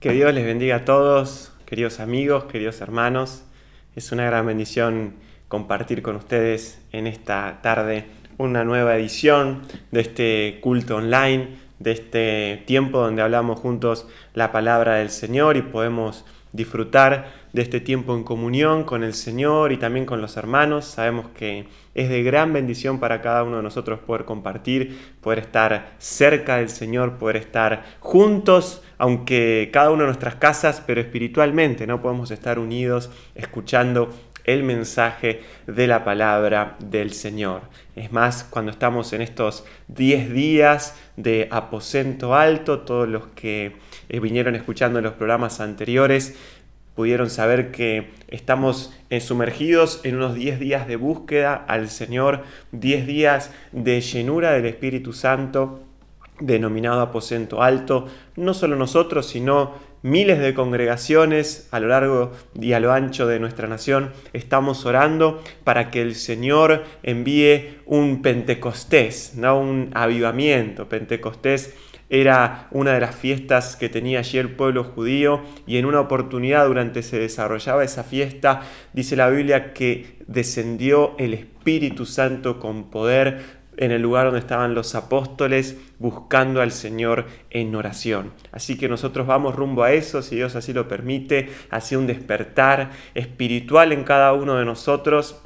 Que Dios les bendiga a todos, queridos amigos, queridos hermanos. Es una gran bendición compartir con ustedes en esta tarde una nueva edición de este culto online, de este tiempo donde hablamos juntos la palabra del Señor y podemos disfrutar de este tiempo en comunión con el Señor y también con los hermanos. Sabemos que es de gran bendición para cada uno de nosotros poder compartir, poder estar cerca del Señor, poder estar juntos, aunque cada uno de nuestras casas, pero espiritualmente, ¿no? Podemos estar unidos escuchando el mensaje de la palabra del Señor. Es más, cuando estamos en estos 10 días de aposento alto, todos los que eh, vinieron escuchando en los programas anteriores, pudieron saber que estamos eh, sumergidos en unos 10 días de búsqueda al Señor, 10 días de llenura del Espíritu Santo, denominado aposento alto, no solo nosotros, sino miles de congregaciones a lo largo y a lo ancho de nuestra nación estamos orando para que el Señor envíe un Pentecostés, no un avivamiento. Pentecostés era una de las fiestas que tenía allí el pueblo judío y en una oportunidad durante se desarrollaba esa fiesta, dice la Biblia que descendió el Espíritu Santo con poder en el lugar donde estaban los apóstoles buscando al Señor en oración. Así que nosotros vamos rumbo a eso, si Dios así lo permite, hacia un despertar espiritual en cada uno de nosotros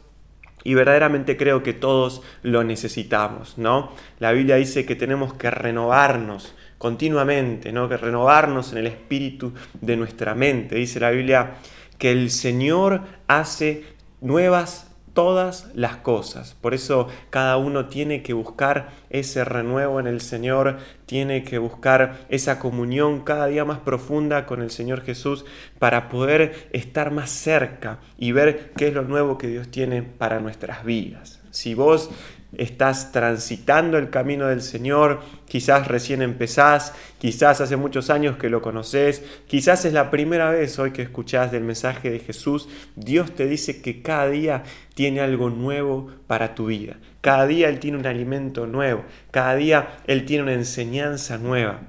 y verdaderamente creo que todos lo necesitamos, ¿no? La Biblia dice que tenemos que renovarnos continuamente, ¿no? Que renovarnos en el espíritu de nuestra mente. Dice la Biblia que el Señor hace nuevas todas las cosas. Por eso cada uno tiene que buscar ese renuevo en el Señor, tiene que buscar esa comunión cada día más profunda con el Señor Jesús para poder estar más cerca y ver qué es lo nuevo que Dios tiene para nuestras vidas. Si vos estás transitando el camino del Señor, quizás recién empezás, quizás hace muchos años que lo conoces, quizás es la primera vez hoy que escuchás del mensaje de Jesús, Dios te dice que cada día tiene algo nuevo para tu vida, cada día Él tiene un alimento nuevo, cada día Él tiene una enseñanza nueva.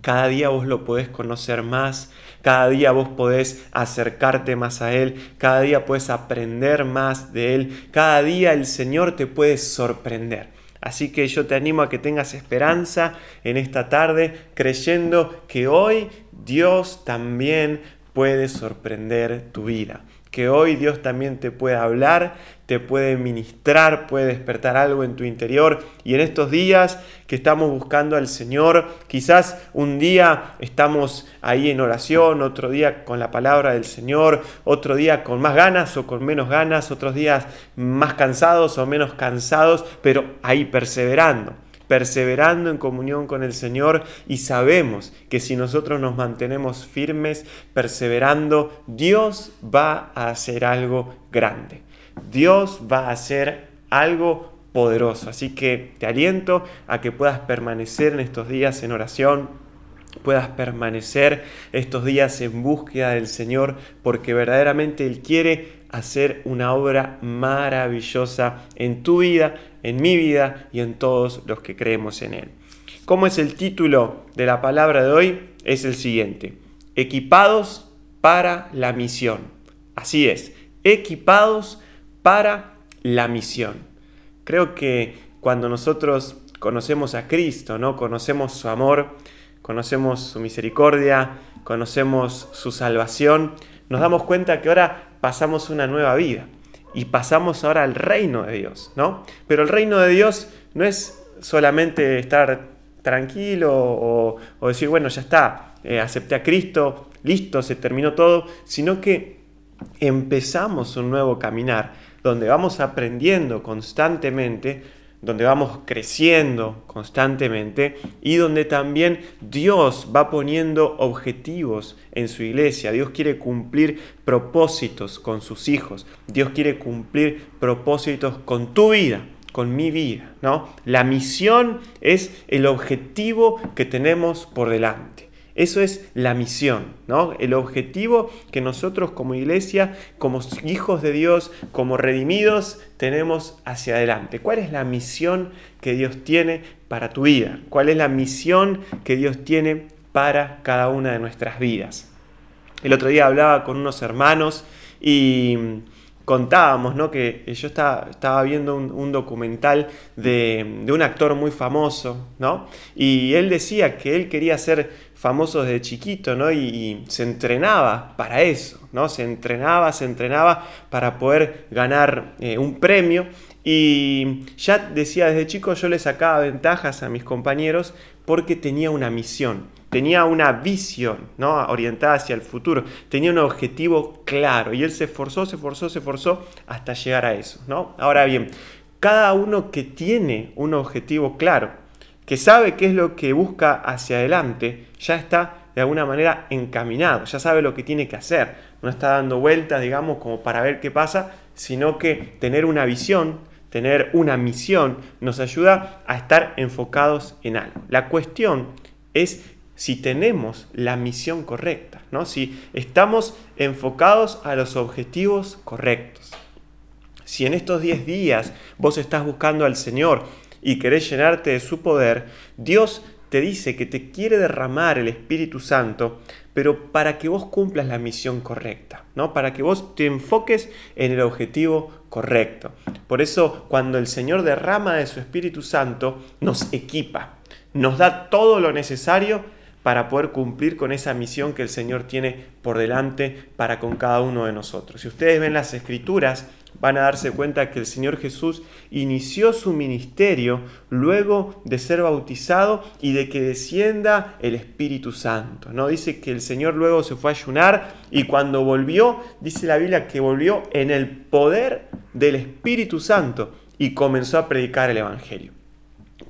Cada día vos lo podés conocer más, cada día vos podés acercarte más a Él, cada día puedes aprender más de Él, cada día el Señor te puede sorprender. Así que yo te animo a que tengas esperanza en esta tarde, creyendo que hoy Dios también puede sorprender tu vida que hoy Dios también te puede hablar, te puede ministrar, puede despertar algo en tu interior. Y en estos días que estamos buscando al Señor, quizás un día estamos ahí en oración, otro día con la palabra del Señor, otro día con más ganas o con menos ganas, otros días más cansados o menos cansados, pero ahí perseverando perseverando en comunión con el Señor y sabemos que si nosotros nos mantenemos firmes, perseverando, Dios va a hacer algo grande. Dios va a hacer algo poderoso. Así que te aliento a que puedas permanecer en estos días en oración, puedas permanecer estos días en búsqueda del Señor, porque verdaderamente Él quiere hacer una obra maravillosa en tu vida, en mi vida y en todos los que creemos en Él. ¿Cómo es el título de la palabra de hoy? Es el siguiente, equipados para la misión. Así es, equipados para la misión. Creo que cuando nosotros conocemos a Cristo, ¿no? Conocemos su amor, conocemos su misericordia, conocemos su salvación, nos damos cuenta que ahora pasamos una nueva vida y pasamos ahora al reino de Dios, ¿no? Pero el reino de Dios no es solamente estar tranquilo o, decir, bueno, ya está, eh, acepté a Cristo, listo, se terminó todo, sino que empezamos un nuevo caminar donde vamos aprendiendo constantemente donde vamos creciendo constantemente y donde también Dios va poniendo objetivos en su iglesia. Dios quiere cumplir propósitos con sus hijos. Dios quiere cumplir propósitos con tu vida, con mi vida, ¿no? La misión es el objetivo que tenemos por delante. Eso es la misión, ¿no? El objetivo que nosotros como iglesia, como hijos de Dios, como redimidos, tenemos hacia adelante. ¿Cuál es la misión que Dios tiene para tu vida? ¿Cuál es la misión que Dios tiene para cada una de nuestras vidas. El otro día hablaba con unos hermanos y contábamos, ¿no? Que yo estaba, estaba viendo un, documental de, un actor muy famoso, ¿no? Y él decía que él quería ser famoso desde chiquito, ¿no? Y, se entrenaba para eso, ¿no? Se entrenaba, se entrenaba para poder ganar eh, un premio. Y ya decía desde chico yo le sacaba ventajas a mis compañeros porque tenía una misión tenía una visión ¿no? orientada hacia el futuro, tenía un objetivo claro y él se esforzó, se esforzó, se esforzó hasta llegar a eso. ¿no? Ahora bien, cada uno que tiene un objetivo claro, que sabe qué es lo que busca hacia adelante, ya está de alguna manera encaminado, ya sabe lo que tiene que hacer, no está dando vueltas, digamos, como para ver qué pasa, sino que tener una visión, tener una misión, nos ayuda a estar enfocados en algo. La cuestión es si tenemos la misión correcta, ¿no? si estamos enfocados a los objetivos correctos. Si en estos 10 días vos estás buscando al Señor y querés llenarte de su poder, Dios te dice que te quiere derramar el Espíritu Santo, pero para que vos cumplas la misión correcta, ¿no? Para que vos te enfoques en el objetivo correcto. Por eso, cuando el Señor derrama de su Espíritu Santo, nos equipa, nos da todo lo necesario para poder cumplir con esa misión que el Señor tiene por delante para con cada uno de nosotros. Si ustedes ven las escrituras, van a darse cuenta que el Señor Jesús inició su ministerio luego de ser bautizado y de que descienda el Espíritu Santo. ¿no? Dice que el Señor luego se fue a ayunar y cuando volvió, dice la Biblia que volvió en el poder del Espíritu Santo y comenzó a predicar el Evangelio.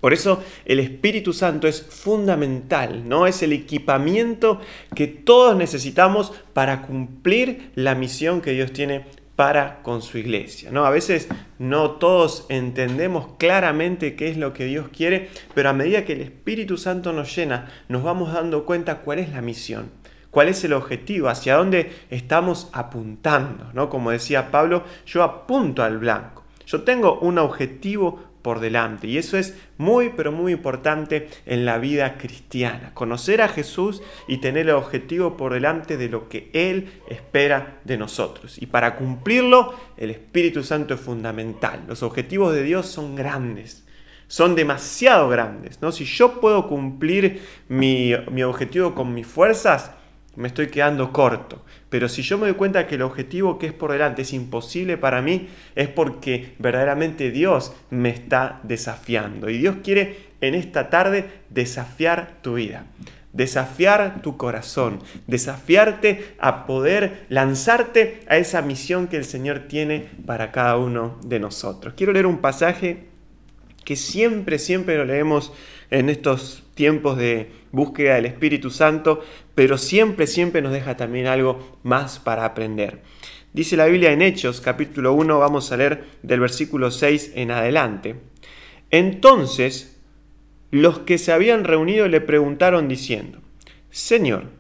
Por eso el Espíritu Santo es fundamental, ¿no? Es el equipamiento que todos necesitamos para cumplir la misión que Dios tiene para con su iglesia. ¿no? A veces no todos entendemos claramente qué es lo que Dios quiere, pero a medida que el Espíritu Santo nos llena, nos vamos dando cuenta cuál es la misión, cuál es el objetivo, hacia dónde estamos apuntando. ¿no? Como decía Pablo, yo apunto al blanco. Yo tengo un objetivo por delante. Y eso es muy, pero muy importante en la vida cristiana. Conocer a Jesús y tener el objetivo por delante de lo que Él espera de nosotros. Y para cumplirlo, el Espíritu Santo es fundamental. Los objetivos de Dios son grandes. Son demasiado grandes. ¿no? Si yo puedo cumplir mi, mi objetivo con mis fuerzas, me estoy quedando corto. Pero si yo me doy cuenta que el objetivo que es por delante es imposible para mí, es porque verdaderamente Dios me está desafiando. Y Dios quiere en esta tarde desafiar tu vida, desafiar tu corazón, desafiarte a poder lanzarte a esa misión que el Señor tiene para cada uno de nosotros. Quiero leer un pasaje que siempre, siempre lo leemos en estos tiempos de búsqueda del Espíritu Santo, pero siempre, siempre nos deja también algo más para aprender. Dice la Biblia en Hechos, capítulo 1, vamos a leer del versículo 6 en adelante. Entonces, los que se habían reunido le preguntaron diciendo, Señor,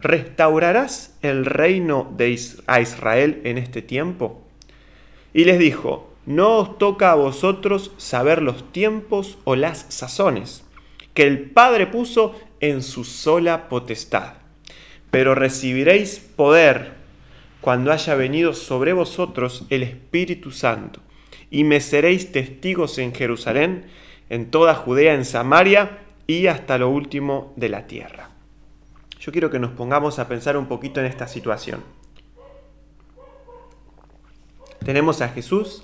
¿restaurarás el reino de a Israel en este tiempo? Y les dijo, no os toca a vosotros saber los tiempos o las sazones que el Padre puso en su sola potestad. Pero recibiréis poder cuando haya venido sobre vosotros el Espíritu Santo, y me seréis testigos en Jerusalén, en toda Judea, en Samaria y hasta lo último de la tierra. Yo quiero que nos pongamos a pensar un poquito en esta situación. Tenemos a Jesús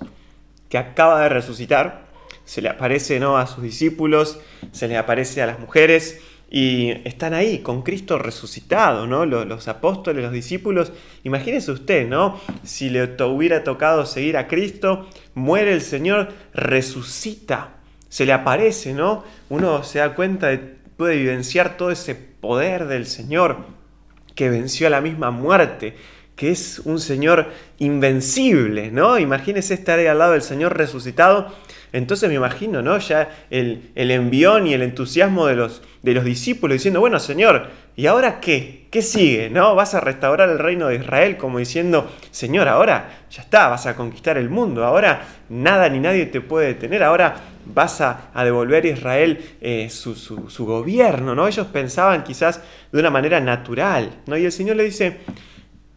que acaba de resucitar, se le aparece ¿no? a sus discípulos, se le aparece a las mujeres y están ahí con Cristo resucitado, ¿no? Los, apóstoles, los discípulos. Imagínese usted, ¿no? Si le hubiera tocado seguir a Cristo, muere el Señor, resucita, se le aparece, ¿no? Uno se da cuenta de, puede vivenciar todo ese poder del Señor que venció a la misma muerte, que es un Señor invencible, ¿no? Imagínese estar ahí al lado del Señor resucitado entonces me imagino, ¿no? Ya el, envión y el entusiasmo de los, de los discípulos diciendo, bueno, Señor, ¿y ahora qué? ¿Qué sigue? ¿No? ¿Vas a restaurar el reino de Israel? Como diciendo, Señor, ahora ya está, vas a conquistar el mundo, ahora nada ni nadie te puede detener, ahora vas a, devolver a Israel eh, su, su, gobierno, ¿no? Ellos pensaban quizás de una manera natural, ¿no? Y el Señor le dice,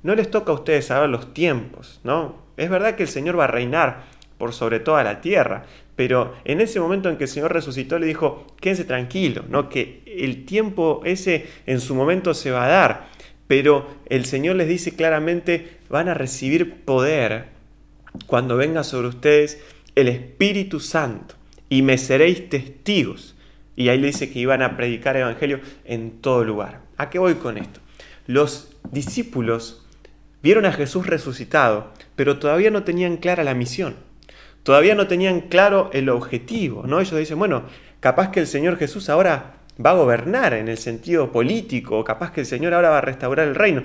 no les toca a ustedes saber los tiempos, ¿no? Es verdad que el Señor va a reinar por sobre toda la tierra, pero en ese momento en que el Señor resucitó le dijo, quédense tranquilo, ¿no? que el tiempo ese en su momento se va a dar, pero el Señor les dice claramente, van a recibir poder cuando venga sobre ustedes el Espíritu Santo y me seréis testigos. Y ahí le dice que iban a predicar el Evangelio en todo lugar. ¿A qué voy con esto? Los discípulos vieron a Jesús resucitado, pero todavía no tenían clara la misión todavía no tenían claro el objetivo, ¿no? Ellos dicen, bueno, capaz que el Señor Jesús ahora va a gobernar en el sentido político, capaz que el Señor ahora va a restaurar el reino.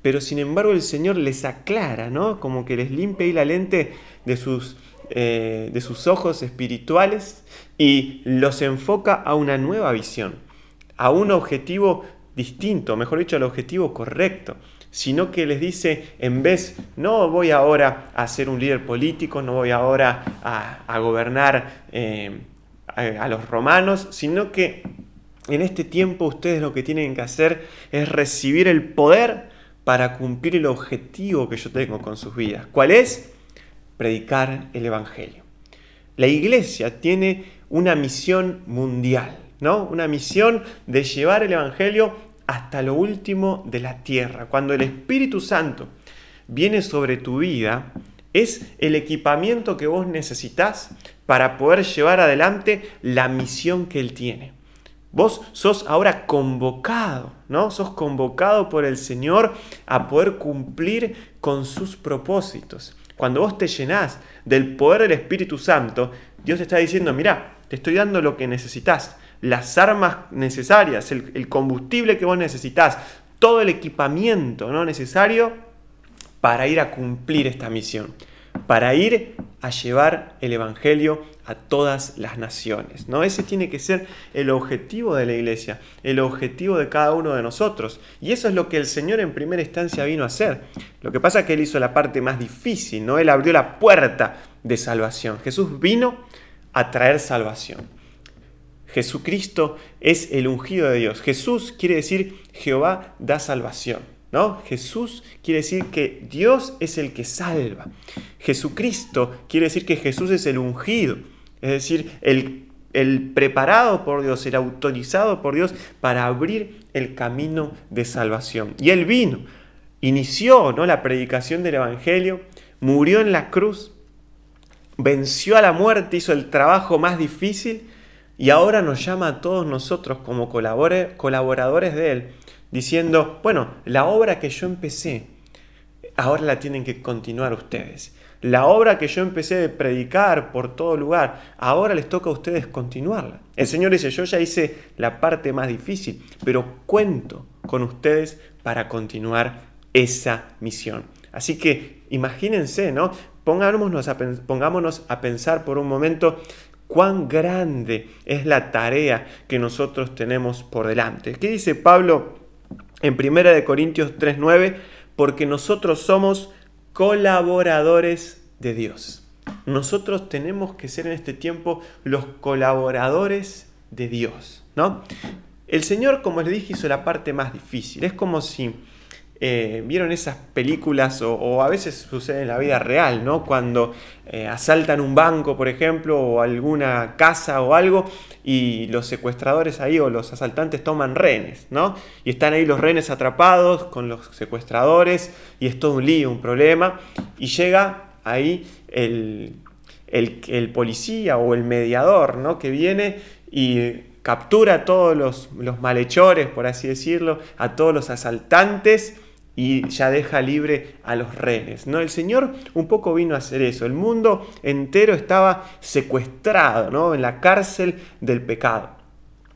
Pero sin embargo el Señor les aclara, ¿no? Como que les limpia ahí la lente de sus, eh, de sus ojos espirituales y los enfoca a una nueva visión, a un objetivo distinto, mejor dicho, al objetivo correcto sino que les dice, en vez, no voy ahora a ser un líder político, no voy ahora a, gobernar eh, a, los romanos, sino que en este tiempo ustedes lo que tienen que hacer es recibir el poder para cumplir el objetivo que yo tengo con sus vidas. ¿Cuál es? Predicar el Evangelio. La iglesia tiene una misión mundial, ¿no? Una misión de llevar el Evangelio hasta lo último de la tierra. Cuando el Espíritu Santo viene sobre tu vida, es el equipamiento que vos necesitas para poder llevar adelante la misión que Él tiene. Vos sos ahora convocado, ¿no? Sos convocado por el Señor a poder cumplir con sus propósitos. Cuando vos te llenás del poder del Espíritu Santo, Dios te está diciendo, mira, te estoy dando lo que necesitas las armas necesarias, el, combustible que vos necesitas, todo el equipamiento ¿no? necesario para ir a cumplir esta misión, para ir a llevar el Evangelio a todas las naciones. ¿no? Ese tiene que ser el objetivo de la iglesia, el objetivo de cada uno de nosotros. Y eso es lo que el Señor en primera instancia vino a hacer. Lo que pasa es que Él hizo la parte más difícil, ¿no? Él abrió la puerta de salvación. Jesús vino a traer salvación. Jesucristo es el ungido de Dios. Jesús quiere decir Jehová da salvación. ¿no? Jesús quiere decir que Dios es el que salva. Jesucristo quiere decir que Jesús es el ungido. Es decir, el, el preparado por Dios, el autorizado por Dios para abrir el camino de salvación. Y Él vino, inició ¿no? la predicación del Evangelio, murió en la cruz, venció a la muerte, hizo el trabajo más difícil y ahora nos llama a todos nosotros como colaboradores de Él, diciendo, bueno, la obra que yo empecé, ahora la tienen que continuar ustedes. La obra que yo empecé de predicar por todo lugar, ahora les toca a ustedes continuarla. El Señor dice, yo ya hice la parte más difícil, pero cuento con ustedes para continuar esa misión. Así que imagínense, ¿no? Pongámonos a, pongámonos a pensar por un momento cuán grande es la tarea que nosotros tenemos por delante. ¿Qué dice Pablo en 1 Corintios 3:9? Porque nosotros somos colaboradores de Dios. Nosotros tenemos que ser en este tiempo los colaboradores de Dios, ¿no? El Señor, como les dije, hizo la parte más difícil. Es como si eh, vieron esas películas o, a veces sucede en la vida real, ¿no? Cuando eh, asaltan un banco, por ejemplo, o alguna casa o algo, y los secuestradores ahí o los asaltantes toman rehenes, ¿no? Y están ahí los rehenes atrapados con los secuestradores, y es todo un lío, un problema, y llega ahí el, policía o el mediador, ¿no? Que viene y captura a todos los, malhechores, por así decirlo, a todos los asaltantes y ya deja libre a los renes. ¿no? El Señor un poco vino a hacer eso. El mundo entero estaba secuestrado ¿no? en la cárcel del pecado.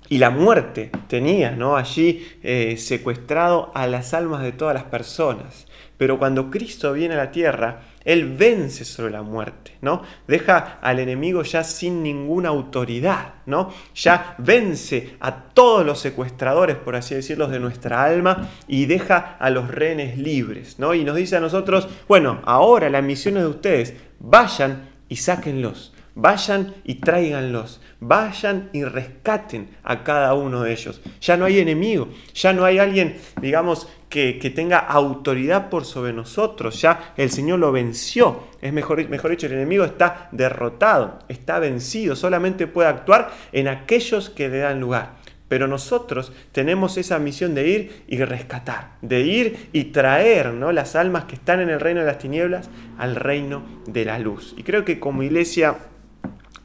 Y la muerte tenía ¿no? allí eh, secuestrado a las almas de todas las personas. Pero cuando Cristo viene a la tierra, Él vence sobre la muerte, ¿no? Deja al enemigo ya sin ninguna autoridad, ¿no? Ya vence a todos los secuestradores, por así decirlo, de nuestra alma y deja a los rehenes libres, ¿no? Y nos dice a nosotros, bueno, ahora la misión es de ustedes, vayan y sáquenlos. Vayan y tráiganlos. Vayan y rescaten a cada uno de ellos. Ya no hay enemigo. Ya no hay alguien, digamos, que, tenga autoridad por sobre nosotros. Ya el Señor lo venció. Es mejor, mejor dicho, el enemigo está derrotado, está vencido. Solamente puede actuar en aquellos que le dan lugar. Pero nosotros tenemos esa misión de ir y rescatar, de ir y traer ¿no? las almas que están en el reino de las tinieblas al reino de la luz. Y creo que como iglesia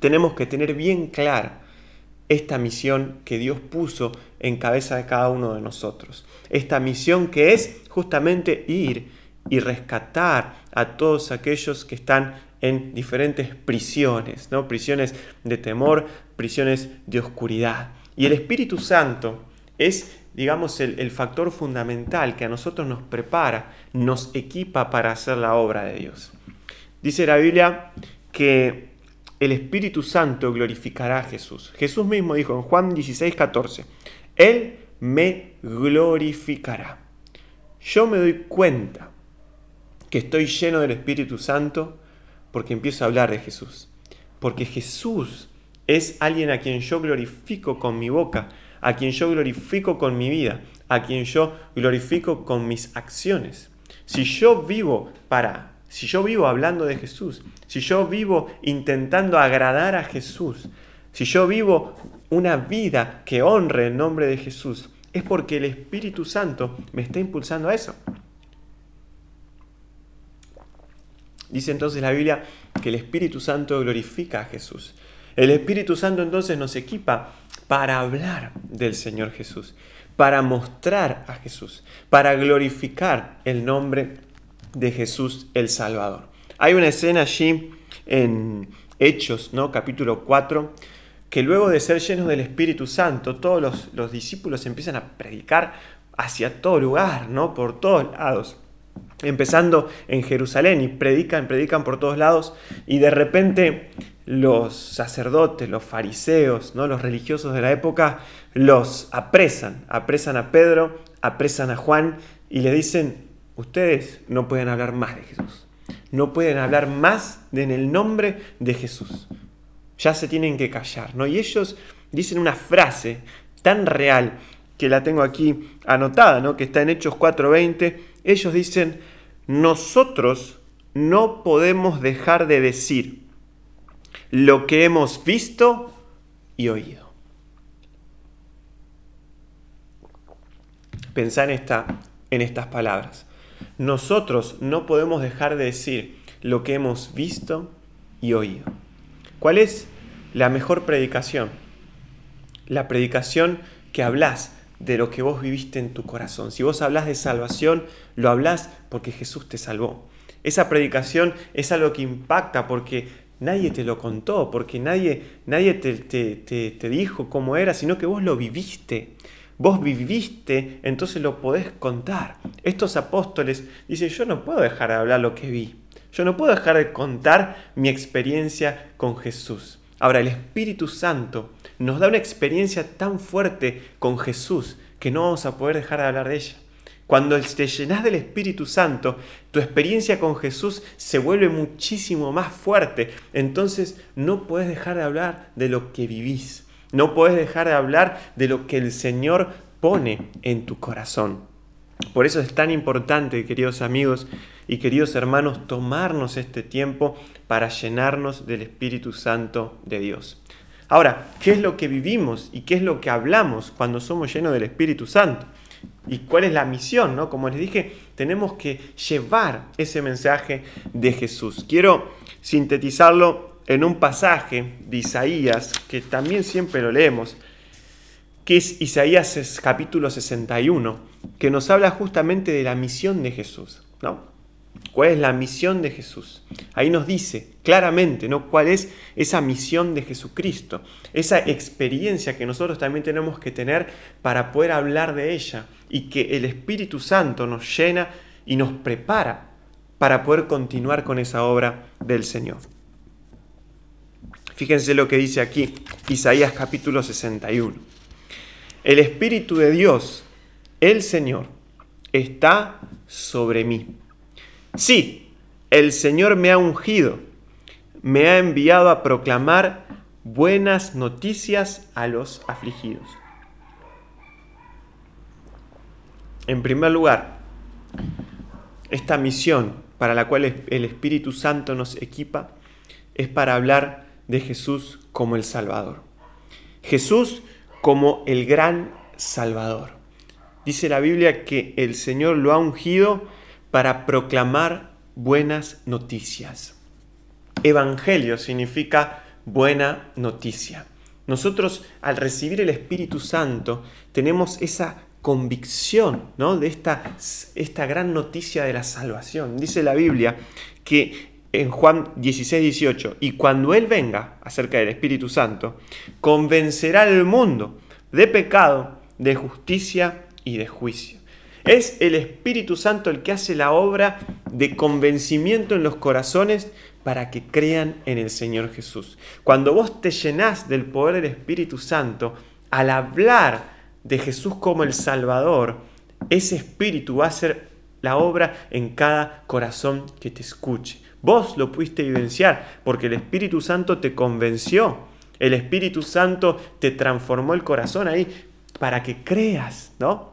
tenemos que tener bien clara esta misión que Dios puso en cabeza de cada uno de nosotros. Esta misión que es justamente ir y rescatar a todos aquellos que están en diferentes prisiones, ¿no? prisiones de temor, prisiones de oscuridad. Y el Espíritu Santo es, digamos, el, factor fundamental que a nosotros nos prepara, nos equipa para hacer la obra de Dios. Dice la Biblia que el Espíritu Santo glorificará a Jesús. Jesús mismo dijo en Juan 16, 14, Él me glorificará. Yo me doy cuenta que estoy lleno del Espíritu Santo porque empiezo a hablar de Jesús. Porque Jesús es alguien a quien yo glorifico con mi boca, a quien yo glorifico con mi vida, a quien yo glorifico con mis acciones. Si yo vivo para, si yo vivo hablando de Jesús, si yo vivo intentando agradar a Jesús, si yo vivo una vida que honre el nombre de Jesús, es porque el Espíritu Santo me está impulsando a eso. Dice entonces la Biblia que el Espíritu Santo glorifica a Jesús. El Espíritu Santo entonces nos equipa para hablar del Señor Jesús, para mostrar a Jesús, para glorificar el nombre de Jesús el Salvador. Hay una escena allí en Hechos, ¿no? capítulo 4, que luego de ser llenos del Espíritu Santo, todos los, los discípulos empiezan a predicar hacia todo lugar, ¿no? por todos lados empezando en Jerusalén y predican, predican por todos lados y de repente los sacerdotes, los fariseos, ¿no? los religiosos de la época los apresan, apresan a Pedro, apresan a Juan y le dicen, ustedes no pueden hablar más de Jesús, no pueden hablar más de en el nombre de Jesús, ya se tienen que callar, ¿no? Y ellos dicen una frase tan real que la tengo aquí anotada, ¿no? que está en Hechos 4:20, ellos dicen, nosotros no podemos dejar de decir lo que hemos visto y oído. Pensá en, esta, en estas palabras. Nosotros no podemos dejar de decir lo que hemos visto y oído. ¿Cuál es la mejor predicación? La predicación que hablas de lo que vos viviste en tu corazón. Si vos hablas de salvación, lo hablas porque Jesús te salvó. Esa predicación es algo que impacta porque nadie te lo contó, porque nadie, nadie te, te, te, dijo cómo era, sino que vos lo viviste. Vos viviste, entonces lo podés contar. Estos apóstoles dicen, yo no puedo dejar de hablar lo que vi. Yo no puedo dejar de contar mi experiencia con Jesús. Ahora, el Espíritu Santo nos da una experiencia tan fuerte con Jesús que no vamos a poder dejar de hablar de ella. Cuando te llenas del Espíritu Santo, tu experiencia con Jesús se vuelve muchísimo más fuerte. Entonces no puedes dejar de hablar de lo que vivís. No puedes dejar de hablar de lo que el Señor pone en tu corazón. Por eso es tan importante, queridos amigos y queridos hermanos, tomarnos este tiempo para llenarnos del Espíritu Santo de Dios. Ahora, ¿qué es lo que vivimos y qué es lo que hablamos cuando somos llenos del Espíritu Santo? ¿Y cuál es la misión? ¿no? Como les dije, tenemos que llevar ese mensaje de Jesús. Quiero sintetizarlo en un pasaje de Isaías, que también siempre lo leemos, que es Isaías capítulo 61, que nos habla justamente de la misión de Jesús. ¿no? ¿Cuál es la misión de Jesús? Ahí nos dice claramente ¿no? cuál es esa misión de Jesucristo, esa experiencia que nosotros también tenemos que tener para poder hablar de ella y que el Espíritu Santo nos llena y nos prepara para poder continuar con esa obra del Señor. Fíjense lo que dice aquí Isaías capítulo 61. El Espíritu de Dios, el Señor, está sobre mí Sí, el Señor me ha ungido. me ha enviado a proclamar buenas noticias a los afligidos. En primer lugar, esta misión para la cual el Espíritu Santo nos equipa es para hablar de Jesús como el Salvador. Jesús como el gran Salvador. Dice la Biblia que el Señor lo ha ungido para proclamar buenas noticias. Evangelio significa buena noticia. Nosotros al recibir el Espíritu Santo tenemos esa convicción ¿no? de esta, esta gran noticia de la salvación. Dice la Biblia que en Juan 16, 18, y cuando Él venga acerca del Espíritu Santo, convencerá al mundo de pecado, de justicia y de juicio. Es el Espíritu Santo el que hace la obra de convencimiento en los corazones para que crean en el Señor Jesús. Cuando vos te llenás del poder del Espíritu Santo, al hablar de Jesús como el Salvador, ese Espíritu va a hacer la obra en cada corazón que te escuche. Vos lo pudiste evidenciar porque el Espíritu Santo te convenció. El Espíritu Santo te transformó el corazón ahí para que creas, ¿no?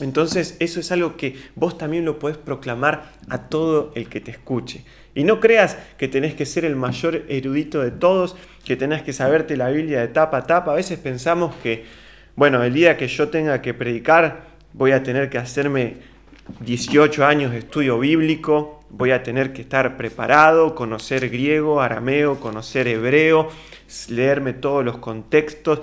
Entonces eso es algo que vos también lo podés proclamar a todo el que te escuche. Y no creas que tenés que ser el mayor erudito de todos, que tenés que saberte la Biblia de tapa a tapa. A veces pensamos que, bueno, el día que yo tenga que predicar, voy a tener que hacerme 18 años de estudio bíblico, voy a tener que estar preparado, conocer griego, arameo, conocer hebreo, leerme todos los contextos.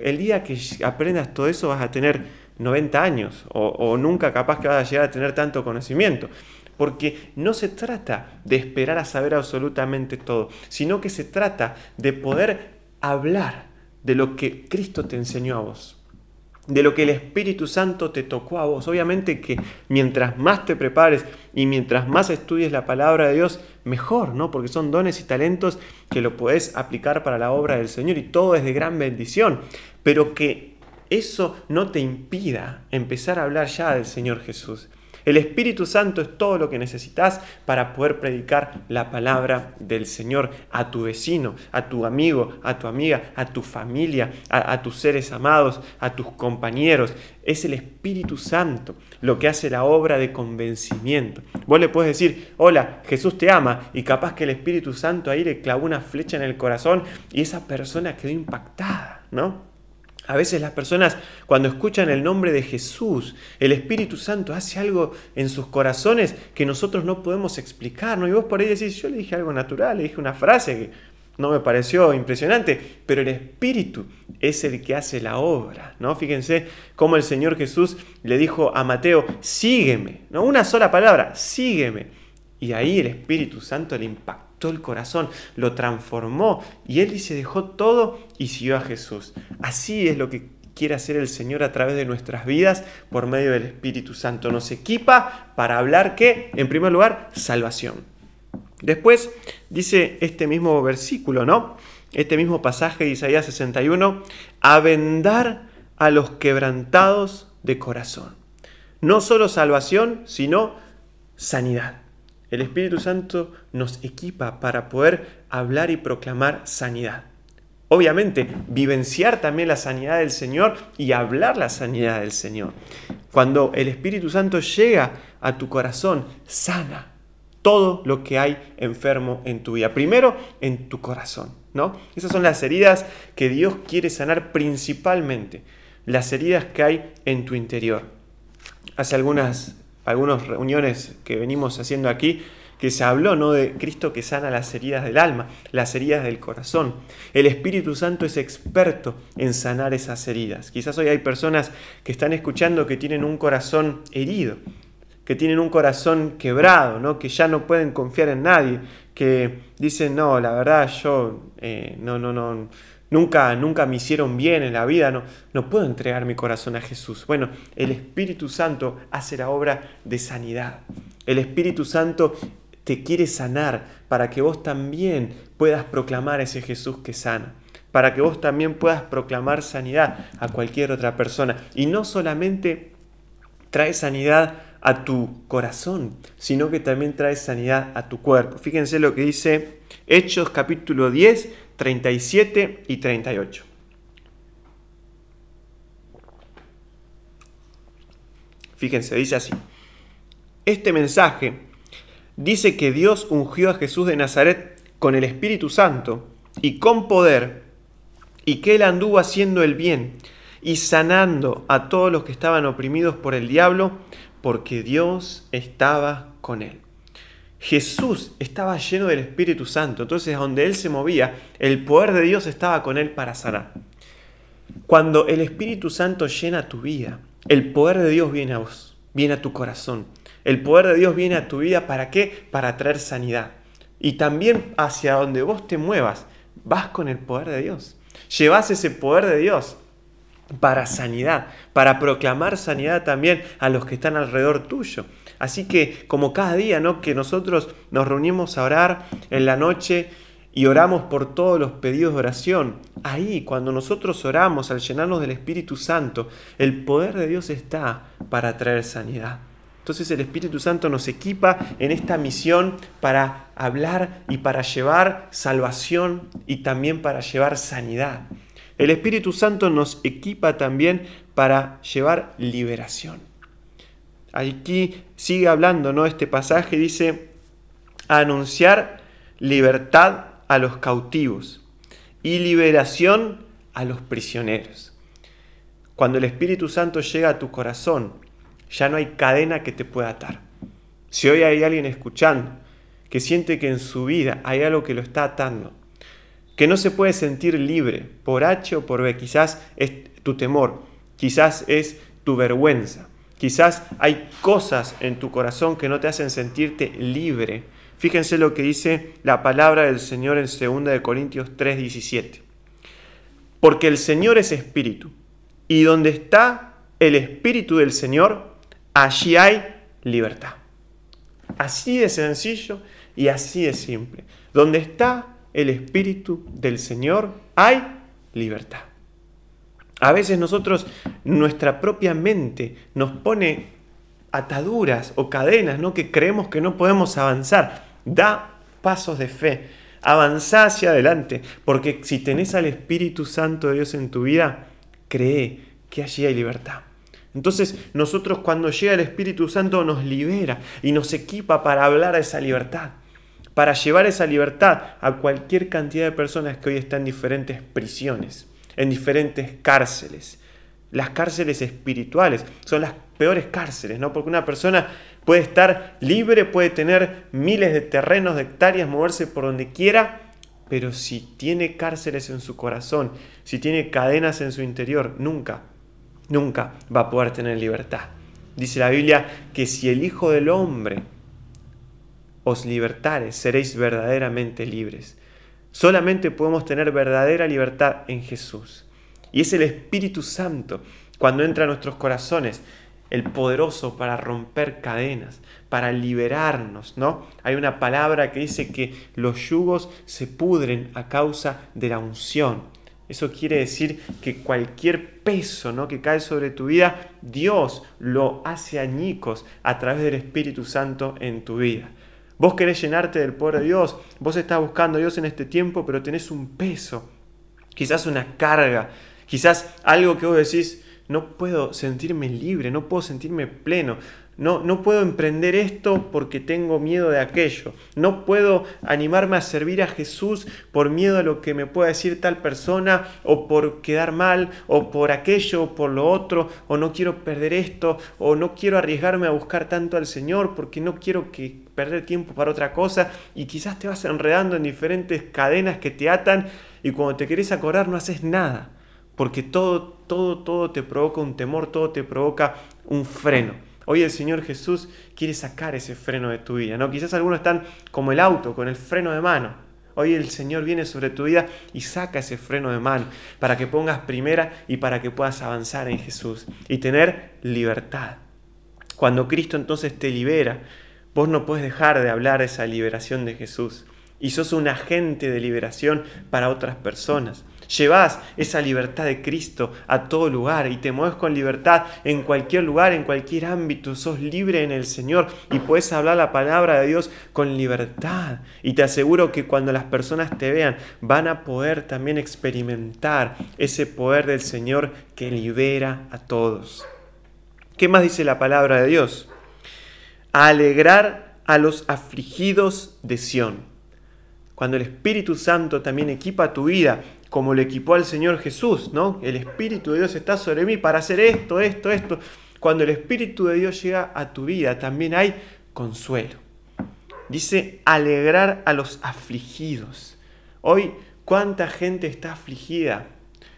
El día que aprendas todo eso vas a tener 90 años o, nunca capaz que vas a llegar a tener tanto conocimiento porque no se trata de esperar a saber absolutamente todo, sino que se trata de poder hablar de lo que Cristo te enseñó a vos, de lo que el Espíritu Santo te tocó a vos. Obviamente que mientras más te prepares y mientras más estudies la palabra de Dios, mejor, ¿no? Porque son dones y talentos que lo podés aplicar para la obra del Señor y todo es de gran bendición, pero que eso no te impida empezar a hablar ya del Señor Jesús. El Espíritu Santo es todo lo que necesitas para poder predicar la palabra del Señor a tu vecino, a tu amigo, a tu amiga, a tu familia, a, tus seres amados, a tus compañeros. Es el Espíritu Santo lo que hace la obra de convencimiento. Vos le puedes decir, hola, Jesús te ama, y capaz que el Espíritu Santo ahí le clavó una flecha en el corazón y esa persona quedó impactada, ¿no? A veces las personas cuando escuchan el nombre de Jesús, el Espíritu Santo hace algo en sus corazones que nosotros no podemos explicar. ¿no? Y vos por ahí decís, yo le dije algo natural, le dije una frase que no me pareció impresionante, pero el Espíritu es el que hace la obra. ¿no? Fíjense cómo el Señor Jesús le dijo a Mateo, sígueme, ¿no? una sola palabra, sígueme. Y ahí el Espíritu Santo le impactó el corazón, lo transformó y él se dejó todo y siguió a Jesús. Así es lo que quiere hacer el Señor a través de nuestras vidas por medio del Espíritu Santo. Nos equipa para hablar que, en primer lugar, salvación. Después dice este mismo versículo, ¿no? Este mismo pasaje de Isaías 61, a vendar a los quebrantados de corazón. No solo salvación, sino sanidad. El Espíritu Santo nos equipa para poder hablar y proclamar sanidad. Obviamente, vivenciar también la sanidad del Señor y hablar la sanidad del Señor. Cuando el Espíritu Santo llega a tu corazón, sana todo lo que hay enfermo en tu vida. Primero, en tu corazón, ¿no? Esas son las heridas que Dios quiere sanar principalmente, las heridas que hay en tu interior. Hace algunas algunas reuniones que venimos haciendo aquí, que se habló ¿no? de Cristo que sana las heridas del alma, las heridas del corazón. El Espíritu Santo es experto en sanar esas heridas. Quizás hoy hay personas que están escuchando que tienen un corazón herido, que tienen un corazón quebrado, ¿no? que ya no pueden confiar en nadie, que dicen, no, la verdad yo eh, no, no, no nunca, nunca me hicieron bien en la vida, no, no puedo entregar mi corazón a Jesús. Bueno, el Espíritu Santo hace la obra de sanidad. El Espíritu Santo te quiere sanar para que vos también puedas proclamar ese Jesús que sana, para que vos también puedas proclamar sanidad a cualquier otra persona. Y no solamente trae sanidad a tu corazón, sino que también trae sanidad a tu cuerpo. Fíjense lo que dice Hechos capítulo 10, 37 y 38. Fíjense, dice así. Este mensaje dice que Dios ungió a Jesús de Nazaret con el Espíritu Santo y con poder, y que él anduvo haciendo el bien y sanando a todos los que estaban oprimidos por el diablo, porque Dios estaba con él. Jesús estaba lleno del Espíritu Santo, entonces donde él se movía, el poder de Dios estaba con él para sanar. Cuando el Espíritu Santo llena tu vida, el poder de Dios viene a vos, viene a tu corazón. El poder de Dios viene a tu vida para qué? Para traer sanidad. Y también hacia donde vos te muevas, vas con el poder de Dios. Llevas ese poder de Dios para sanidad, para proclamar sanidad también a los que están alrededor tuyo. Así que como cada día, ¿no? Que nosotros nos reunimos a orar en la noche y oramos por todos los pedidos de oración. Ahí, cuando nosotros oramos al llenarnos del Espíritu Santo, el poder de Dios está para traer sanidad. Entonces el Espíritu Santo nos equipa en esta misión para hablar y para llevar salvación y también para llevar sanidad. El Espíritu Santo nos equipa también para llevar liberación. Aquí sigue hablando, ¿no? Este pasaje dice, anunciar libertad a los cautivos y liberación a los prisioneros. Cuando el Espíritu Santo llega a tu corazón, ya no hay cadena que te pueda atar. Si hoy hay alguien escuchando que siente que en su vida hay algo que lo está atando, que no se puede sentir libre por H o por B, quizás es tu temor, quizás es tu vergüenza, quizás hay cosas en tu corazón que no te hacen sentirte libre. Fíjense lo que dice la palabra del Señor en 2 Corintios 3:17. Porque el Señor es espíritu, y donde está el espíritu del Señor, allí hay libertad. Así de sencillo y así de simple. Donde está el Espíritu del Señor, hay libertad. A veces nosotros, nuestra propia mente nos pone ataduras o cadenas, ¿no? Que creemos que no podemos avanzar. Da pasos de fe. Avanza hacia adelante. Porque si tenés al Espíritu Santo de Dios en tu vida, cree que allí hay libertad. Entonces nosotros cuando llega el Espíritu Santo nos libera y nos equipa para hablar a esa libertad, para llevar esa libertad a cualquier cantidad de personas que hoy están en diferentes prisiones, en diferentes cárceles. Las cárceles espirituales son las peores cárceles, ¿no? Porque una persona puede estar libre, puede tener miles de terrenos, de hectáreas, moverse por donde quiera, pero si tiene cárceles en su corazón, si tiene cadenas en su interior, nunca nunca va a poder tener libertad. Dice la Biblia que si el Hijo del Hombre os libertare, seréis verdaderamente libres. Solamente podemos tener verdadera libertad en Jesús. Y es el Espíritu Santo cuando entra a nuestros corazones, el poderoso para romper cadenas, para liberarnos, ¿no? Hay una palabra que dice que los yugos se pudren a causa de la unción. Eso quiere decir que cualquier peso ¿no? que cae sobre tu vida, Dios lo hace añicos a través del Espíritu Santo en tu vida. Vos querés llenarte del poder de Dios, vos estás buscando a Dios en este tiempo, pero tenés un peso, quizás una carga, quizás algo que vos decís, no puedo sentirme libre, no puedo sentirme pleno, no, no puedo emprender esto porque tengo miedo de aquello. No puedo animarme a servir a Jesús por miedo a lo que me pueda decir tal persona o por quedar mal o por aquello o por lo otro o no quiero perder esto o no quiero arriesgarme a buscar tanto al Señor porque no quiero que perder tiempo para otra cosa y quizás te vas enredando en diferentes cadenas que te atan y cuando te querés acordar no haces nada porque todo, todo, todo te provoca un temor, todo te provoca un freno. Hoy el Señor Jesús quiere sacar ese freno de tu vida, ¿no? Quizás algunos están como el auto, con el freno de mano. Hoy el Señor viene sobre tu vida y saca ese freno de mano para que pongas primera y para que puedas avanzar en Jesús y tener libertad. Cuando Cristo entonces te libera, vos no puedes dejar de hablar de esa liberación de Jesús y sos un agente de liberación para otras personas. Llevas esa libertad de Cristo a todo lugar y te mueves con libertad en cualquier lugar, en cualquier ámbito. Sos libre en el Señor y puedes hablar la palabra de Dios con libertad. Y te aseguro que cuando las personas te vean van a poder también experimentar ese poder del Señor que libera a todos. ¿Qué más dice la palabra de Dios? alegrar a los afligidos de Sión. Cuando el Espíritu Santo también equipa tu vida, como lo equipó al Señor Jesús, ¿no? El Espíritu de Dios está sobre mí para hacer esto, esto, esto. Cuando el Espíritu de Dios llega a tu vida, también hay consuelo. Dice alegrar a los afligidos. Hoy, ¿cuánta gente está afligida?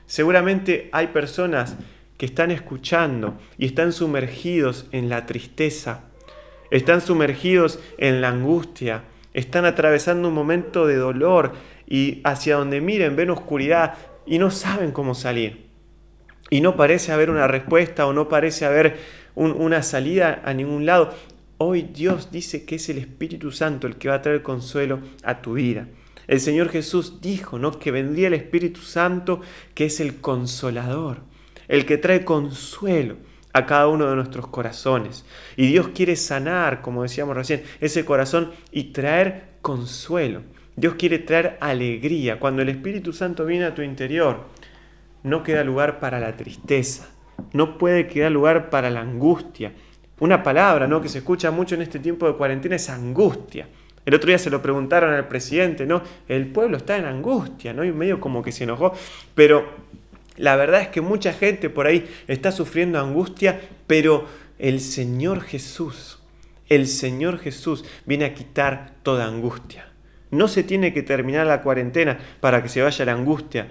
Seguramente hay personas que están escuchando y están sumergidos en la tristeza, están sumergidos en la angustia, están atravesando un momento de dolor y hacia donde miren ven oscuridad y no saben cómo salir. Y no parece haber una respuesta o no parece haber una salida a ningún lado. Hoy Dios dice que es el Espíritu Santo el que va a traer consuelo a tu vida. El Señor Jesús dijo, ¿no? que vendría el Espíritu Santo, que es el consolador, el que trae consuelo a cada uno de nuestros corazones. Y Dios quiere sanar, como decíamos recién, ese corazón y traer consuelo. Dios quiere traer alegría. Cuando el Espíritu Santo viene a tu interior, no queda lugar para la tristeza, no puede quedar lugar para la angustia. Una palabra ¿no? que se escucha mucho en este tiempo de cuarentena es angustia. El otro día se lo preguntaron al presidente, ¿no? El pueblo está en angustia, ¿no? Y medio como que se enojó. Pero la verdad es que mucha gente por ahí está sufriendo angustia, pero el Señor Jesús, el Señor Jesús viene a quitar toda angustia. No se tiene que terminar la cuarentena para que se vaya la angustia,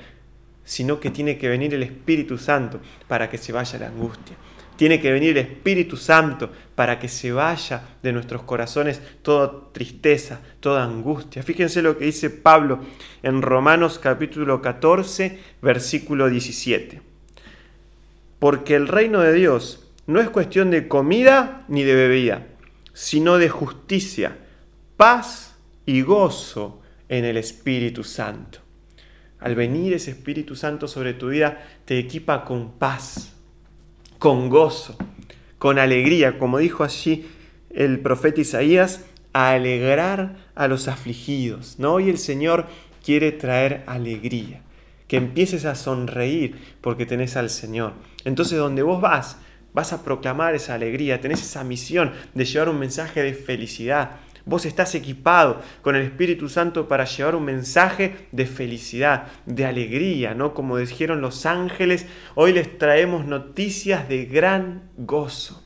sino que tiene que venir el Espíritu Santo para que se vaya la angustia. Tiene que venir el Espíritu Santo para que se vaya de nuestros corazones toda tristeza, toda angustia. Fíjense lo que dice Pablo en Romanos capítulo 14, versículo 17. Porque el reino de Dios no es cuestión de comida ni de bebida, sino de justicia, paz y gozo en el Espíritu Santo. Al venir ese Espíritu Santo sobre tu vida, te equipa con paz, con gozo, con alegría, como dijo allí el profeta Isaías, a alegrar a los afligidos. ¿no? Hoy el Señor quiere traer alegría, que empieces a sonreír porque tenés al Señor. Entonces donde vos vas, vas a proclamar esa alegría, tenés esa misión de llevar un mensaje de felicidad, Vos estás equipado con el Espíritu Santo para llevar un mensaje de felicidad, de alegría, ¿no? Como dijeron los ángeles, hoy les traemos noticias de gran gozo.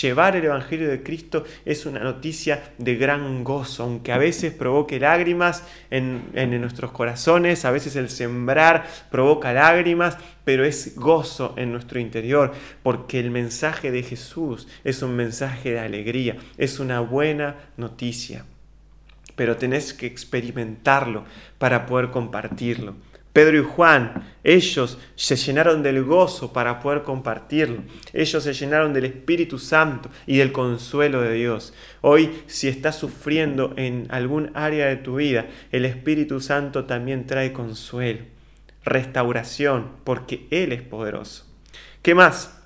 Llevar el Evangelio de Cristo es una noticia de gran gozo, aunque a veces provoque lágrimas en, nuestros corazones, a veces el sembrar provoca lágrimas, pero es gozo en nuestro interior, porque el mensaje de Jesús es un mensaje de alegría, es una buena noticia. Pero tenés que experimentarlo para poder compartirlo. Pedro y Juan, ellos se llenaron del gozo para poder compartirlo. Ellos se llenaron del Espíritu Santo y del consuelo de Dios. Hoy, si estás sufriendo en algún área de tu vida, el Espíritu Santo también trae consuelo, restauración, porque Él es poderoso. ¿Qué más?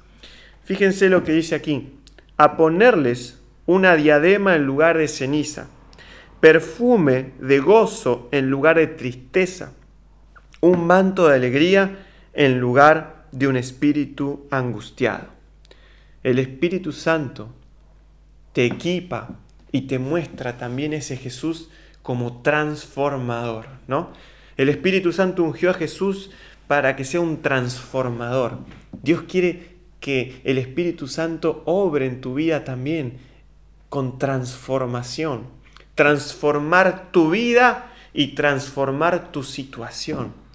Fíjense lo que dice aquí. A ponerles una diadema en lugar de ceniza, perfume de gozo en lugar de tristeza un manto de alegría en lugar de un espíritu angustiado. El Espíritu Santo te equipa y te muestra también ese Jesús como transformador, ¿no? El Espíritu Santo ungió a Jesús para que sea un transformador. Dios quiere que el Espíritu Santo obre en tu vida también con transformación. Transformar tu vida y transformar tu situación.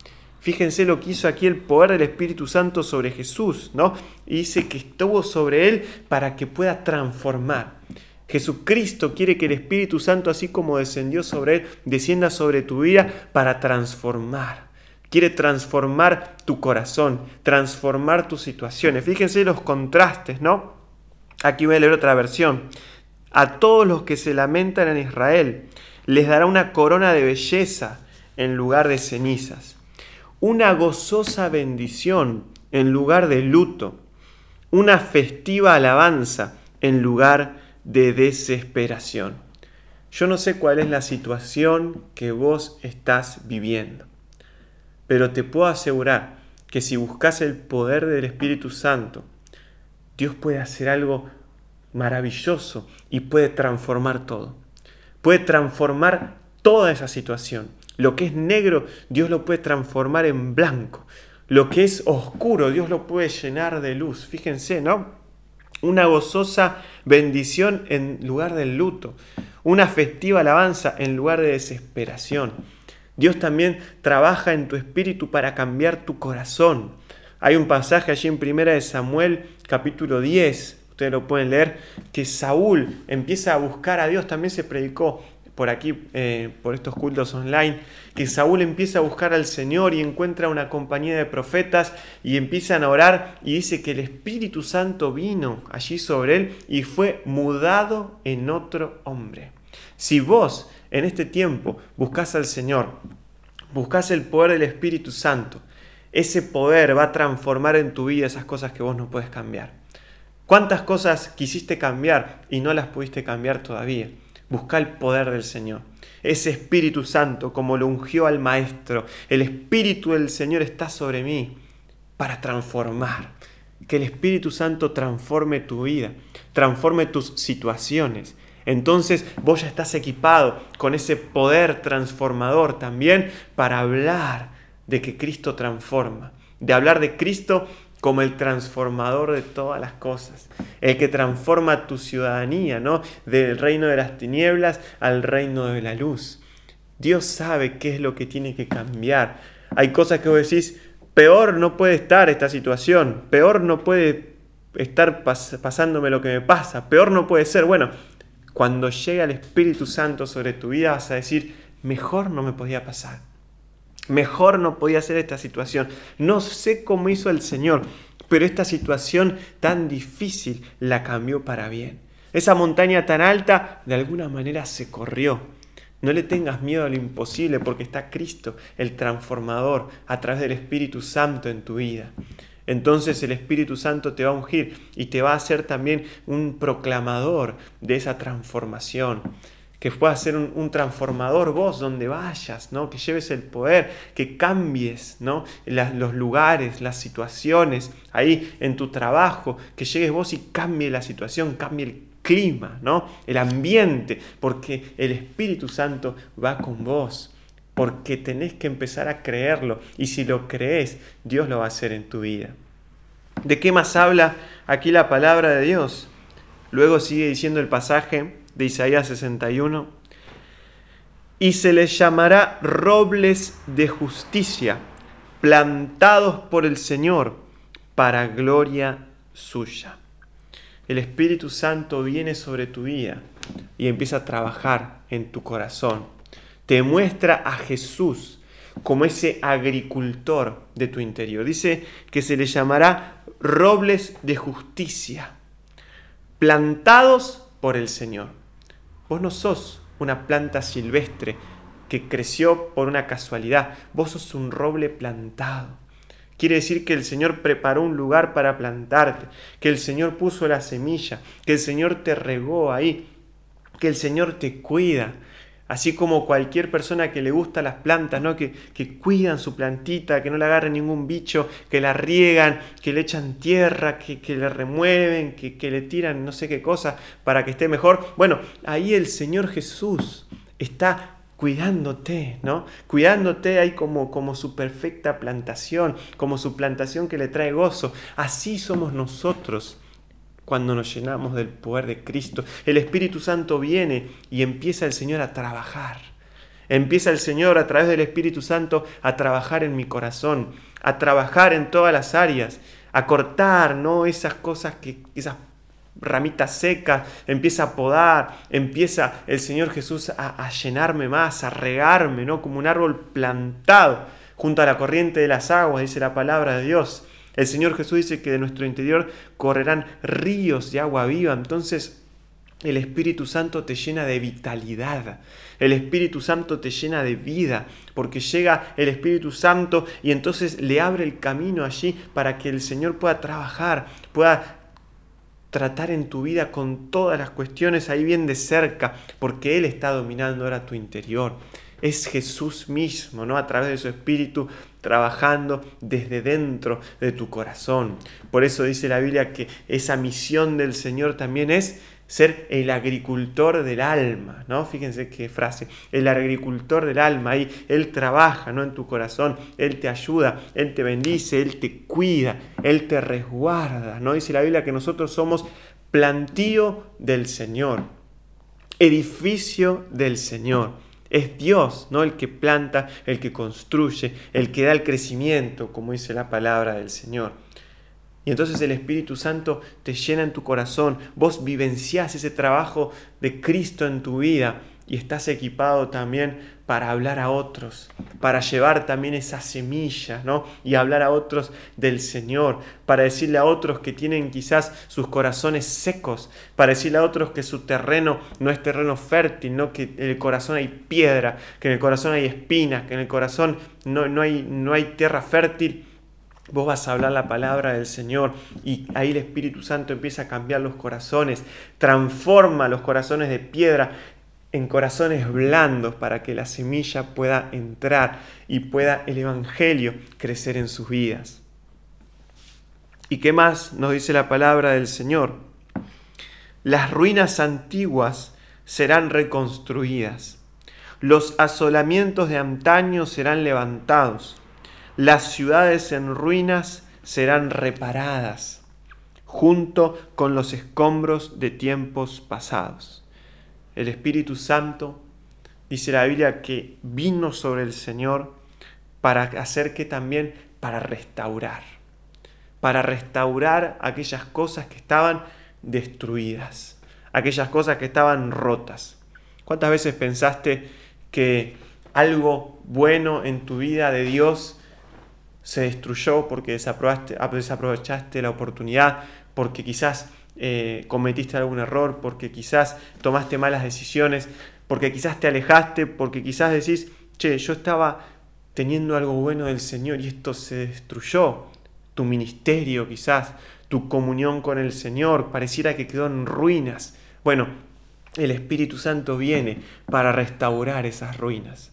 Fíjense lo que hizo aquí el poder del Espíritu Santo sobre Jesús, ¿no? Y dice que estuvo sobre él para que pueda transformar. Jesucristo quiere que el Espíritu Santo, así como descendió sobre él, descienda sobre tu vida para transformar. Quiere transformar tu corazón, transformar tus situaciones. Fíjense los contrastes, ¿no? Aquí voy a leer otra versión. A todos los que se lamentan en Israel les dará una corona de belleza en lugar de cenizas una gozosa bendición en lugar de luto, una festiva alabanza en lugar de desesperación. Yo no sé cuál es la situación que vos estás viviendo, pero te puedo asegurar que si buscas el poder del Espíritu Santo, Dios puede hacer algo maravilloso y puede transformar todo. Puede transformar toda esa situación. Lo que es negro, Dios lo puede transformar en blanco. Lo que es oscuro, Dios lo puede llenar de luz. Fíjense, ¿no? Una gozosa bendición en lugar del luto. Una festiva alabanza en lugar de desesperación. Dios también trabaja en tu espíritu para cambiar tu corazón. Hay un pasaje allí en Primera de Samuel, capítulo 10, ustedes lo pueden leer, que Saúl empieza a buscar a Dios, también se predicó por aquí, eh, por estos cultos online, que Saúl empieza a buscar al Señor y encuentra una compañía de profetas y empiezan a orar y dice que el Espíritu Santo vino allí sobre él y fue mudado en otro hombre. Si vos en este tiempo buscas al Señor, buscas el poder del Espíritu Santo, ese poder va a transformar en tu vida esas cosas que vos no puedes cambiar. ¿Cuántas cosas quisiste cambiar y no las pudiste cambiar todavía? Busca el poder del Señor. Ese Espíritu Santo, como lo ungió al Maestro, el Espíritu del Señor está sobre mí para transformar. Que el Espíritu Santo transforme tu vida, transforme tus situaciones. Entonces vos ya estás equipado con ese poder transformador también para hablar de que Cristo transforma, de hablar de Cristo como el transformador de todas las cosas, el que transforma tu ciudadanía, ¿no? Del reino de las tinieblas al reino de la luz. Dios sabe qué es lo que tiene que cambiar. Hay cosas que vos decís, peor no puede estar esta situación, peor no puede estar pasándome lo que me pasa, peor no puede ser. Bueno, cuando llegue el Espíritu Santo sobre tu vida vas a decir, mejor no me podía pasar. Mejor no podía ser esta situación. No sé cómo hizo el Señor, pero esta situación tan difícil la cambió para bien. Esa montaña tan alta de alguna manera se corrió. No le tengas miedo a lo imposible porque está Cristo, el transformador, a través del Espíritu Santo en tu vida. Entonces el Espíritu Santo te va a ungir y te va a hacer también un proclamador de esa transformación que puedas ser un, transformador vos donde vayas, ¿no? que lleves el poder, que cambies ¿no? los lugares, las situaciones, ahí en tu trabajo, que llegues vos y cambie la situación, cambie el clima, ¿no? el ambiente, porque el Espíritu Santo va con vos, porque tenés que empezar a creerlo y si lo crees, Dios lo va a hacer en tu vida. ¿De qué más habla aquí la palabra de Dios? Luego sigue diciendo el pasaje, de Isaías 61, y se les llamará robles de justicia, plantados por el Señor para gloria suya. El Espíritu Santo viene sobre tu vida y empieza a trabajar en tu corazón. Te muestra a Jesús como ese agricultor de tu interior. Dice que se les llamará robles de justicia, plantados por el Señor. Vos no sos una planta silvestre que creció por una casualidad. Vos sos un roble plantado. Quiere decir que el Señor preparó un lugar para plantarte, que el Señor puso la semilla, que el Señor te regó ahí, que el Señor te cuida, Así como cualquier persona que le gusta las plantas, ¿no? que, que cuidan su plantita, que no le agarre ningún bicho, que la riegan, que le echan tierra, que, que le remueven, que, que le tiran no sé qué cosa para que esté mejor. Bueno, ahí el Señor Jesús está cuidándote, ¿no? Cuidándote ahí como, como su perfecta plantación, como su plantación que le trae gozo. Así somos nosotros cuando nos llenamos del poder de Cristo. El Espíritu Santo viene y empieza el Señor a trabajar. Empieza el Señor a través del Espíritu Santo a trabajar en mi corazón, a trabajar en todas las áreas, a cortar, ¿no? Esas cosas que, esas ramitas secas, empieza a podar, empieza el Señor Jesús a, a, llenarme más, a regarme, ¿no? Como un árbol plantado junto a la corriente de las aguas, dice la palabra de Dios. El Señor Jesús dice que de nuestro interior correrán ríos de agua viva. Entonces, el Espíritu Santo te llena de vitalidad. El Espíritu Santo te llena de vida, porque llega el Espíritu Santo y entonces le abre el camino allí para que el Señor pueda trabajar, pueda tratar en tu vida con todas las cuestiones ahí bien de cerca, porque Él está dominando ahora tu interior. Es Jesús mismo, ¿no? A través de su Espíritu trabajando desde dentro de tu corazón. Por eso dice la Biblia que esa misión del Señor también es ser el agricultor del alma, ¿no? Fíjense qué frase, el agricultor del alma, ahí Él trabaja, ¿no? En tu corazón, Él te ayuda, Él te bendice, Él te cuida, Él te resguarda, ¿no? Dice la Biblia que nosotros somos plantío del Señor, edificio del Señor. Es Dios, ¿no? El que planta, el que construye, el que da el crecimiento, como dice la palabra del Señor. Y entonces el Espíritu Santo te llena en tu corazón, vos vivenciás ese trabajo de Cristo en tu vida y estás equipado también para hablar a otros, para llevar también esa semilla, ¿no? Y hablar a otros del Señor, para decirle a otros que tienen quizás sus corazones secos, para decirle a otros que su terreno no es terreno fértil, ¿no? Que en el corazón hay piedra, que en el corazón hay espinas, que en el corazón no, no, hay, no hay tierra fértil Vos vas a hablar la palabra del Señor y ahí el Espíritu Santo empieza a cambiar los corazones, transforma los corazones de piedra en corazones blandos para que la semilla pueda entrar y pueda el Evangelio crecer en sus vidas. ¿Y qué más nos dice la palabra del Señor? Las ruinas antiguas serán reconstruidas, los asolamientos de antaño serán levantados las ciudades en ruinas serán reparadas junto con los escombros de tiempos pasados. El Espíritu Santo, dice la Biblia, que vino sobre el Señor para hacer que también, para restaurar, para restaurar aquellas cosas que estaban destruidas, aquellas cosas que estaban rotas. ¿Cuántas veces pensaste que algo bueno en tu vida de Dios se destruyó porque desaprovechaste la oportunidad, porque quizás eh, cometiste algún error, porque quizás tomaste malas decisiones, porque quizás te alejaste, porque quizás decís, che, yo estaba teniendo algo bueno del Señor y esto se destruyó. Tu ministerio quizás, tu comunión con el Señor, pareciera que quedó en ruinas. Bueno, el Espíritu Santo viene para restaurar esas ruinas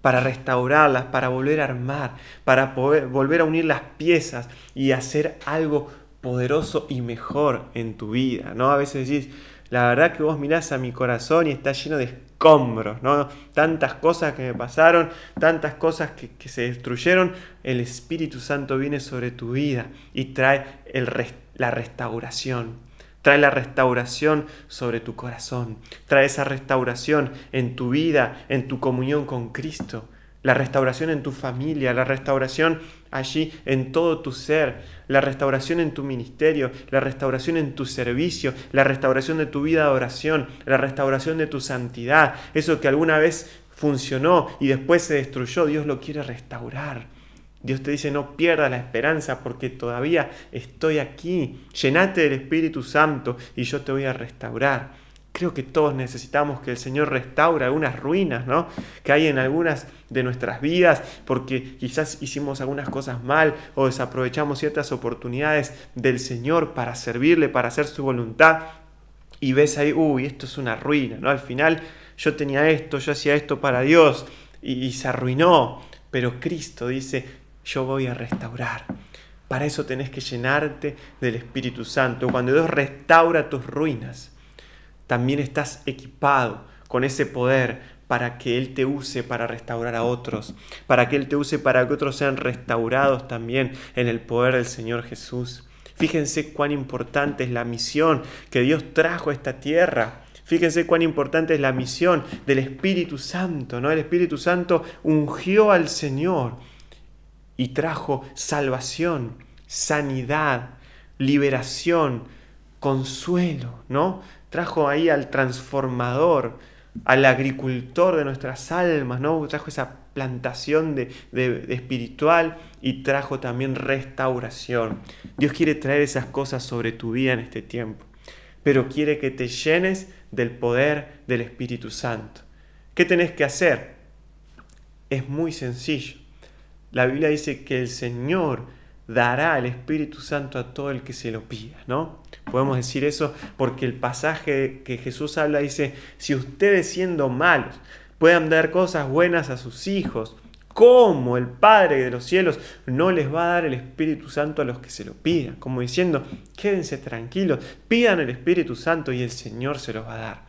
para restaurarlas, para volver a armar, para poder, volver a unir las piezas y hacer algo poderoso y mejor en tu vida, ¿no? A veces decís, la verdad que vos mirás a mi corazón y está lleno de escombros, ¿no? Tantas cosas que me pasaron, tantas cosas que, que se destruyeron, el Espíritu Santo viene sobre tu vida y trae el, la restauración. Trae la restauración sobre tu corazón. Trae esa restauración en tu vida, en tu comunión con Cristo. La restauración en tu familia, la restauración allí en todo tu ser, la restauración en tu ministerio, la restauración en tu servicio, la restauración de tu vida de oración, la restauración de tu santidad. Eso que alguna vez funcionó y después se destruyó, Dios lo quiere restaurar. Dios te dice, no pierdas la esperanza porque todavía estoy aquí. Llenate del Espíritu Santo y yo te voy a restaurar. Creo que todos necesitamos que el Señor restaure algunas ruinas ¿no? que hay en algunas de nuestras vidas porque quizás hicimos algunas cosas mal o desaprovechamos ciertas oportunidades del Señor para servirle, para hacer su voluntad. Y ves ahí, uy, esto es una ruina, ¿no? Al final yo tenía esto, yo hacía esto para Dios y, y se arruinó. Pero Cristo dice, yo voy a restaurar. Para eso tenés que llenarte del Espíritu Santo. Cuando Dios restaura tus ruinas, también estás equipado con ese poder para que Él te use para restaurar a otros, para que Él te use para que otros sean restaurados también en el poder del Señor Jesús. Fíjense cuán importante es la misión que Dios trajo a esta tierra. Fíjense cuán importante es la misión del Espíritu Santo, ¿no? El Espíritu Santo ungió al Señor y trajo salvación, sanidad, liberación, consuelo, ¿no? Trajo ahí al transformador, al agricultor de nuestras almas, ¿no? Trajo esa plantación de, espiritual y trajo también restauración. Dios quiere traer esas cosas sobre tu vida en este tiempo, pero quiere que te llenes del poder del Espíritu Santo. ¿Qué tenés que hacer? Es muy sencillo. La Biblia dice que el Señor dará el Espíritu Santo a todo el que se lo pida, ¿no? Podemos decir eso porque el pasaje que Jesús habla dice, si ustedes siendo malos puedan dar cosas buenas a sus hijos, ¿cómo el Padre de los cielos no les va a dar el Espíritu Santo a los que se lo pidan? Como diciendo, quédense tranquilos, pidan el Espíritu Santo y el Señor se los va a dar.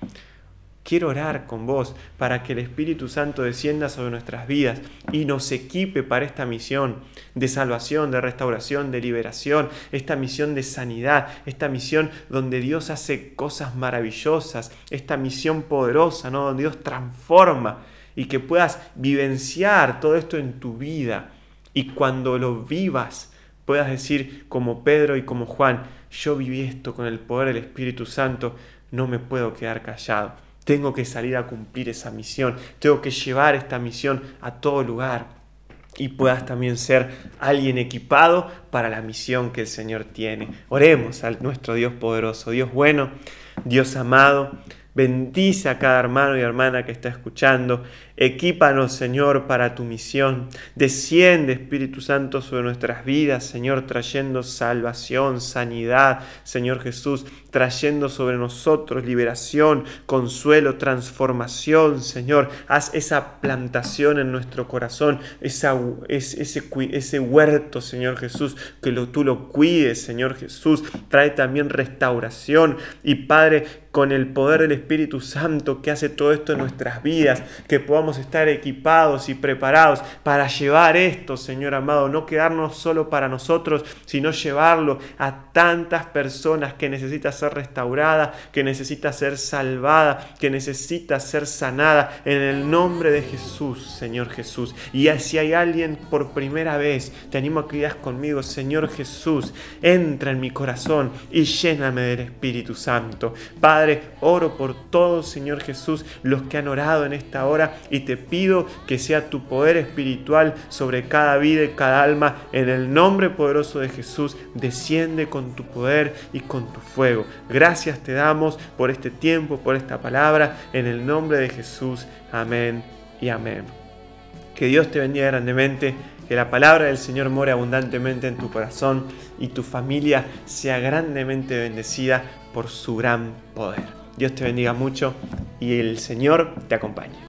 Quiero orar con vos para que el Espíritu Santo descienda sobre nuestras vidas y nos equipe para esta misión de salvación, de restauración, de liberación, esta misión de sanidad, esta misión donde Dios hace cosas maravillosas, esta misión poderosa, ¿no? donde Dios transforma y que puedas vivenciar todo esto en tu vida y cuando lo vivas puedas decir como Pedro y como Juan, yo viví esto con el poder del Espíritu Santo, no me puedo quedar callado tengo que salir a cumplir esa misión, tengo que llevar esta misión a todo lugar y puedas también ser alguien equipado para la misión que el Señor tiene. Oremos a nuestro Dios poderoso, Dios bueno, Dios amado. Bendice a cada hermano y hermana que está escuchando. Equípanos, Señor, para tu misión. Desciende, Espíritu Santo, sobre nuestras vidas, Señor, trayendo salvación, sanidad, Señor Jesús, trayendo sobre nosotros liberación, consuelo, transformación, Señor. Haz esa plantación en nuestro corazón, esa, ese, ese huerto, Señor Jesús, que lo, tú lo cuides, Señor Jesús. Trae también restauración. Y Padre, con el poder del Espíritu Santo que hace todo esto en nuestras vidas, que podamos estar equipados y preparados para llevar esto, Señor amado, no quedarnos solo para nosotros, sino llevarlo a tantas personas que necesita ser restaurada, que necesita ser salvada, que necesita ser sanada en el nombre de Jesús, Señor Jesús. Y si hay alguien por primera vez, te animo a que digas conmigo, Señor Jesús, entra en mi corazón y lléname del Espíritu Santo. Padre, oro por todos, Señor Jesús, los que han orado en esta hora y te pido que sea tu poder espiritual sobre cada vida y cada alma. En el nombre poderoso de Jesús, desciende con tu poder y con tu fuego. Gracias te damos por este tiempo, por esta palabra. En el nombre de Jesús. Amén y amén. Que Dios te bendiga grandemente. Que la palabra del Señor more abundantemente en tu corazón y tu familia sea grandemente bendecida por su gran poder. Dios te bendiga mucho y el Señor te acompañe.